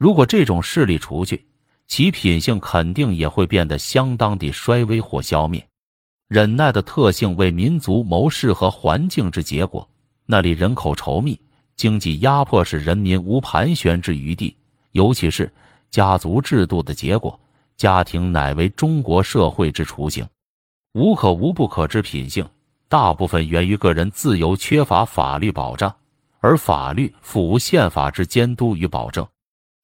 如果这种势力除去，其品性肯定也会变得相当的衰微或消灭。忍耐的特性为民族谋适合环境之结果。那里人口稠密，经济压迫使人民无盘旋之余地，尤其是家族制度的结果。家庭乃为中国社会之雏形。无可无不可之品性，大部分源于个人自由缺乏法律保障，而法律复无宪法之监督与保证。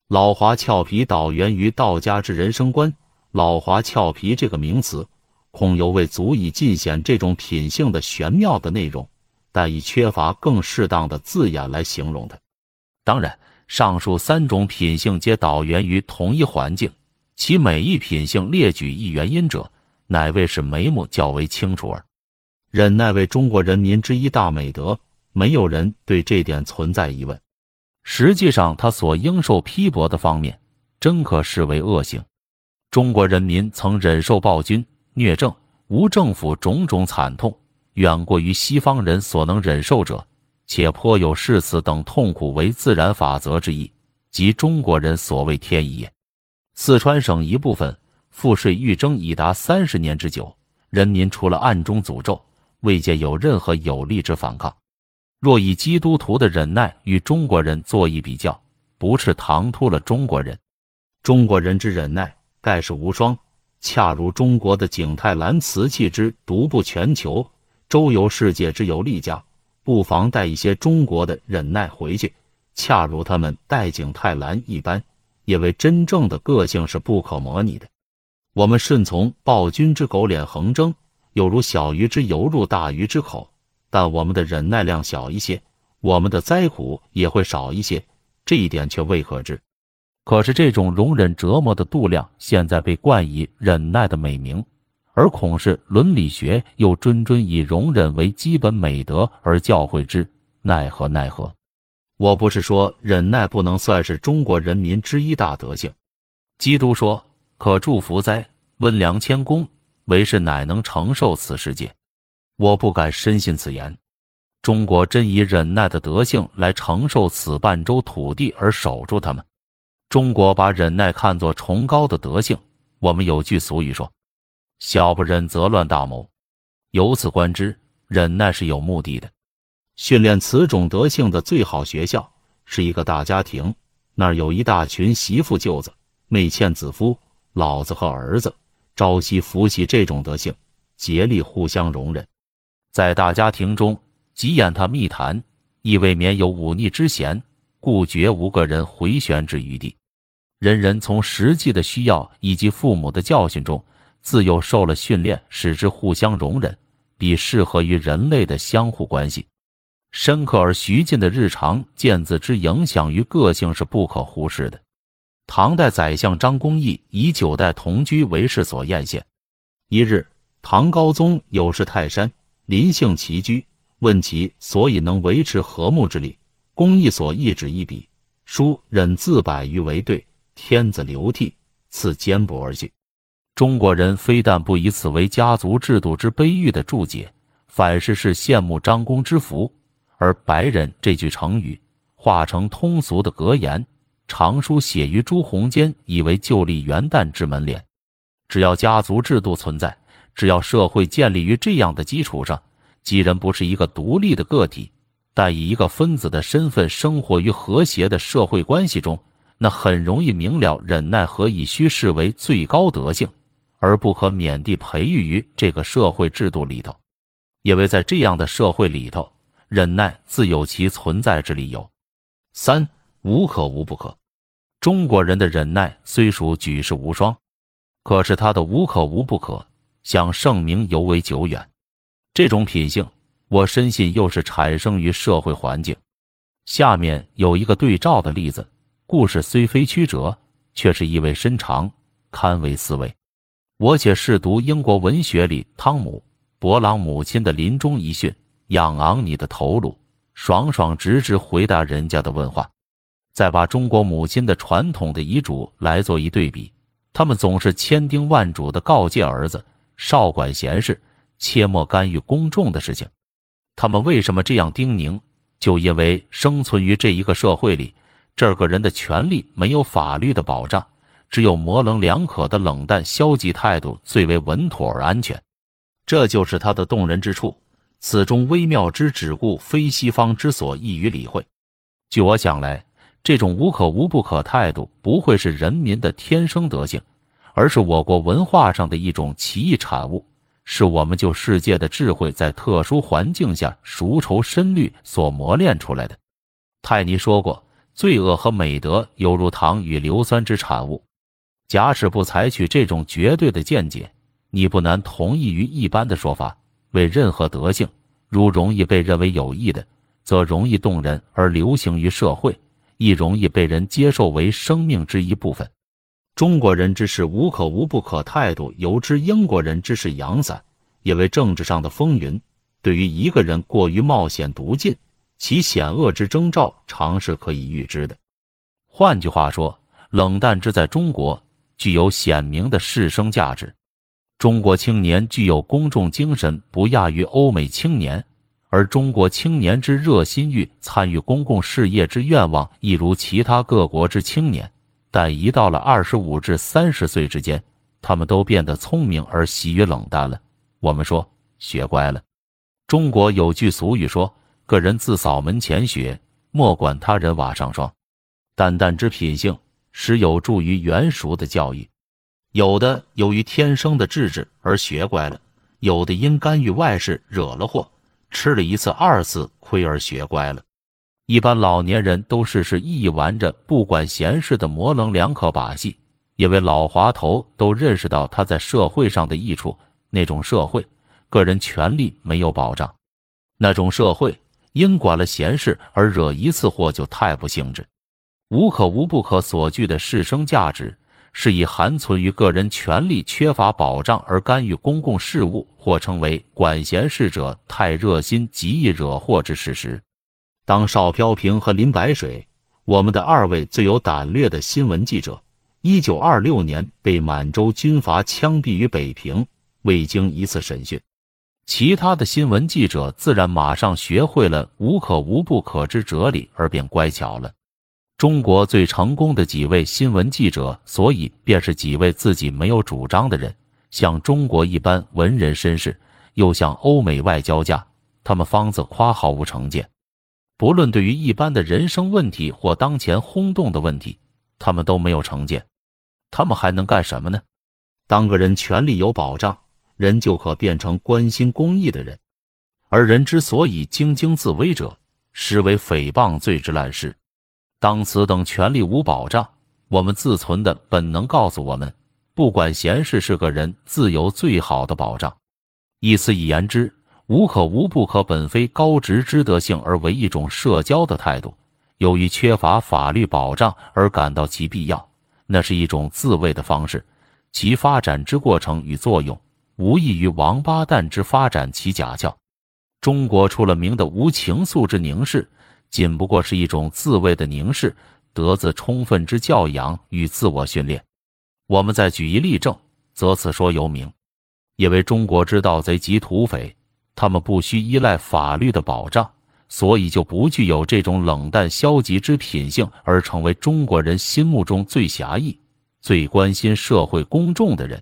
老华俏皮导源于道家之人生观。老华俏皮这个名词，恐犹未足以尽显这种品性的玄妙的内容。但已缺乏更适当的字眼来形容它。当然，上述三种品性皆导源于同一环境，其每一品性列举一原因者，乃为使眉目较为清楚耳。忍耐为中国人民之一大美德，没有人对这点存在疑问。实际上，他所应受批驳的方面，真可视为恶行。中国人民曾忍受暴君、虐政、无政府种种惨痛。远过于西方人所能忍受者，且颇有视此等痛苦为自然法则之意，即中国人所谓天意也。四川省一部分赋税欲征已达三十年之久，人民除了暗中诅咒，未见有任何有力之反抗。若以基督徒的忍耐与中国人做一比较，不是唐突了中国人。中国人之忍耐，盖世无双，恰如中国的景泰蓝瓷器之独步全球。周游世界之有力家，不妨带一些中国的忍耐回去，恰如他们带景泰蓝一般。因为真正的个性是不可模拟的。我们顺从暴君之狗脸横征，有如小鱼之游入大鱼之口，但我们的忍耐量小一些，我们的灾苦也会少一些。这一点却未可知。可是这种容忍折磨的度量，现在被冠以忍耐的美名。而孔氏伦理学又谆谆以容忍为基本美德而教诲之，奈何奈何！我不是说忍耐不能算是中国人民之一大德性。基督说：“可祝福哉，温良谦恭，为是乃能承受此世界。”我不敢深信此言。中国真以忍耐的德性来承受此半周土地而守住他们。中国把忍耐看作崇高的德性。我们有句俗语说。小不忍则乱大谋，由此观之，忍耐是有目的的。训练此种德性的最好学校是一个大家庭，那儿有一大群媳妇、舅子、妹欠子夫、老子和儿子，朝夕扶起这种德性，竭力互相容忍。在大家庭中，急言他密谈，亦未免有忤逆之嫌，故绝无个人回旋之余地。人人从实际的需要以及父母的教训中。自幼受了训练，使之互相容忍，比适合于人类的相互关系。深刻而徐进的日常见字之影响于个性是不可忽视的。唐代宰相张公义以九代同居为事所艳羡。一日，唐高宗有事泰山，临幸齐居，问其所以能维持和睦之理。公义所一指一笔，书忍字百余为对，天子流涕，赐肩帛而去。中国人非但不以此为家族制度之悲郁的注解，反是是羡慕张公之福。而白人这句成语化成通俗的格言，常书写于朱红间，以为旧历元旦之门帘。只要家族制度存在，只要社会建立于这样的基础上，即人不是一个独立的个体，但以一个分子的身份生活于和谐的社会关系中，那很容易明了，忍耐何以须视为最高德性。而不可免地培育于这个社会制度里头，因为在这样的社会里头，忍耐自有其存在之理由。三无可无不可。中国人的忍耐虽属举世无双，可是他的无可无不可，想盛名尤为久远。这种品性，我深信又是产生于社会环境。下面有一个对照的例子，故事虽非曲折，却是意味深长，堪为思维。我且试读英国文学里汤姆·伯朗母亲的临终遗训：“仰昂你的头颅，爽爽直直回答人家的问话。”再把中国母亲的传统的遗嘱来做一对比，他们总是千叮万嘱的告诫儿子：“少管闲事，切莫干预公众的事情。”他们为什么这样叮咛？就因为生存于这一个社会里，这个人的权利没有法律的保障，只有模棱两可的冷淡消极态度最为稳妥而安全。这就是他的动人之处，此中微妙之只故，非西方之所易于理会。据我想来，这种无可无不可态度，不会是人民的天生德性，而是我国文化上的一种奇异产物，是我们就世界的智慧在特殊环境下熟愁深虑所磨练出来的。泰尼说过：“罪恶和美德犹如糖与硫酸之产物。”假使不采取这种绝对的见解，你不难同意于一般的说法：为任何德性，如容易被认为有益的。则容易动人而流行于社会，亦容易被人接受为生命之一部分。中国人之事无可无不可态度，由之英国人之事阳散，也为政治上的风云。对于一个人过于冒险独进，其险恶之征兆，常是可以预知的。换句话说，冷淡之在中国具有显明的士生价值。中国青年具有公众精神，不亚于欧美青年。而中国青年之热心欲参与公共事业之愿望，亦如其他各国之青年，但一到了二十五至三十岁之间，他们都变得聪明而习于冷淡了。我们说学乖了。中国有句俗语说：“个人自扫门前雪，莫管他人瓦上霜。”淡淡之品性，实有助于圆熟的教育。有的由于天生的智智而学乖了，有的因干预外事惹了祸。吃了一次、二次亏而学乖了。一般老年人都事事意玩着不管闲事的模棱两可把戏，因为老滑头都认识到他在社会上的益处。那种社会，个人权利没有保障；那种社会，因管了闲事而惹一次祸就太不兴致。无可无不可所具的士生价值。是以含存于个人权利缺乏保障而干预公共事务，或称为管闲事者太热心，极易惹祸之事实。当邵飘萍和林白水，我们的二位最有胆略的新闻记者，一九二六年被满洲军阀枪毙于北平，未经一次审讯，其他的新闻记者自然马上学会了无可无不可之哲理，而便乖巧了。中国最成功的几位新闻记者，所以便是几位自己没有主张的人，像中国一般文人绅士，又像欧美外交家，他们方子夸毫无成见。不论对于一般的人生问题或当前轰动的问题，他们都没有成见。他们还能干什么呢？当个人权利有保障，人就可变成关心公益的人。而人之所以兢兢自危者，实为诽谤罪之滥事。当此等权利无保障，我们自存的本能告诉我们，不管闲事是个人自由最好的保障。以此以言之，无可无不可本非高直之德性，而为一种社交的态度。由于缺乏法律保障而感到其必要，那是一种自卫的方式。其发展之过程与作用，无异于王八蛋之发展其假壳。中国出了名的无情素之凝视。仅不过是一种自卫的凝视，得自充分之教养与自我训练。我们再举一例证，则此说尤明。因为中国之盗贼及土匪，他们不需依赖法律的保障，所以就不具有这种冷淡消极之品性，而成为中国人心目中最侠义、最关心社会公众的人。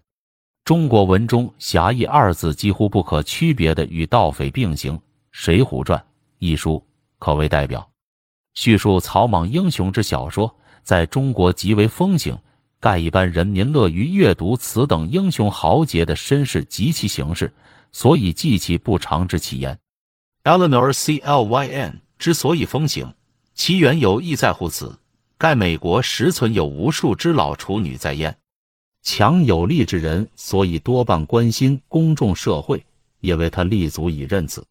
中国文中“侠义”二字几乎不可区别的与盗匪并行，《水浒传》一书。可谓代表，叙述草莽英雄之小说在中国极为风行，盖一般人民乐于阅读此等英雄豪杰的身世及其形式，所以记其不长之其焉。Eleanor C L Y N 之所以风行，其缘由亦在乎此。盖美国实存有无数之老处女在焉，强有力之人，所以多半关心公众社会，也为他立足以任此。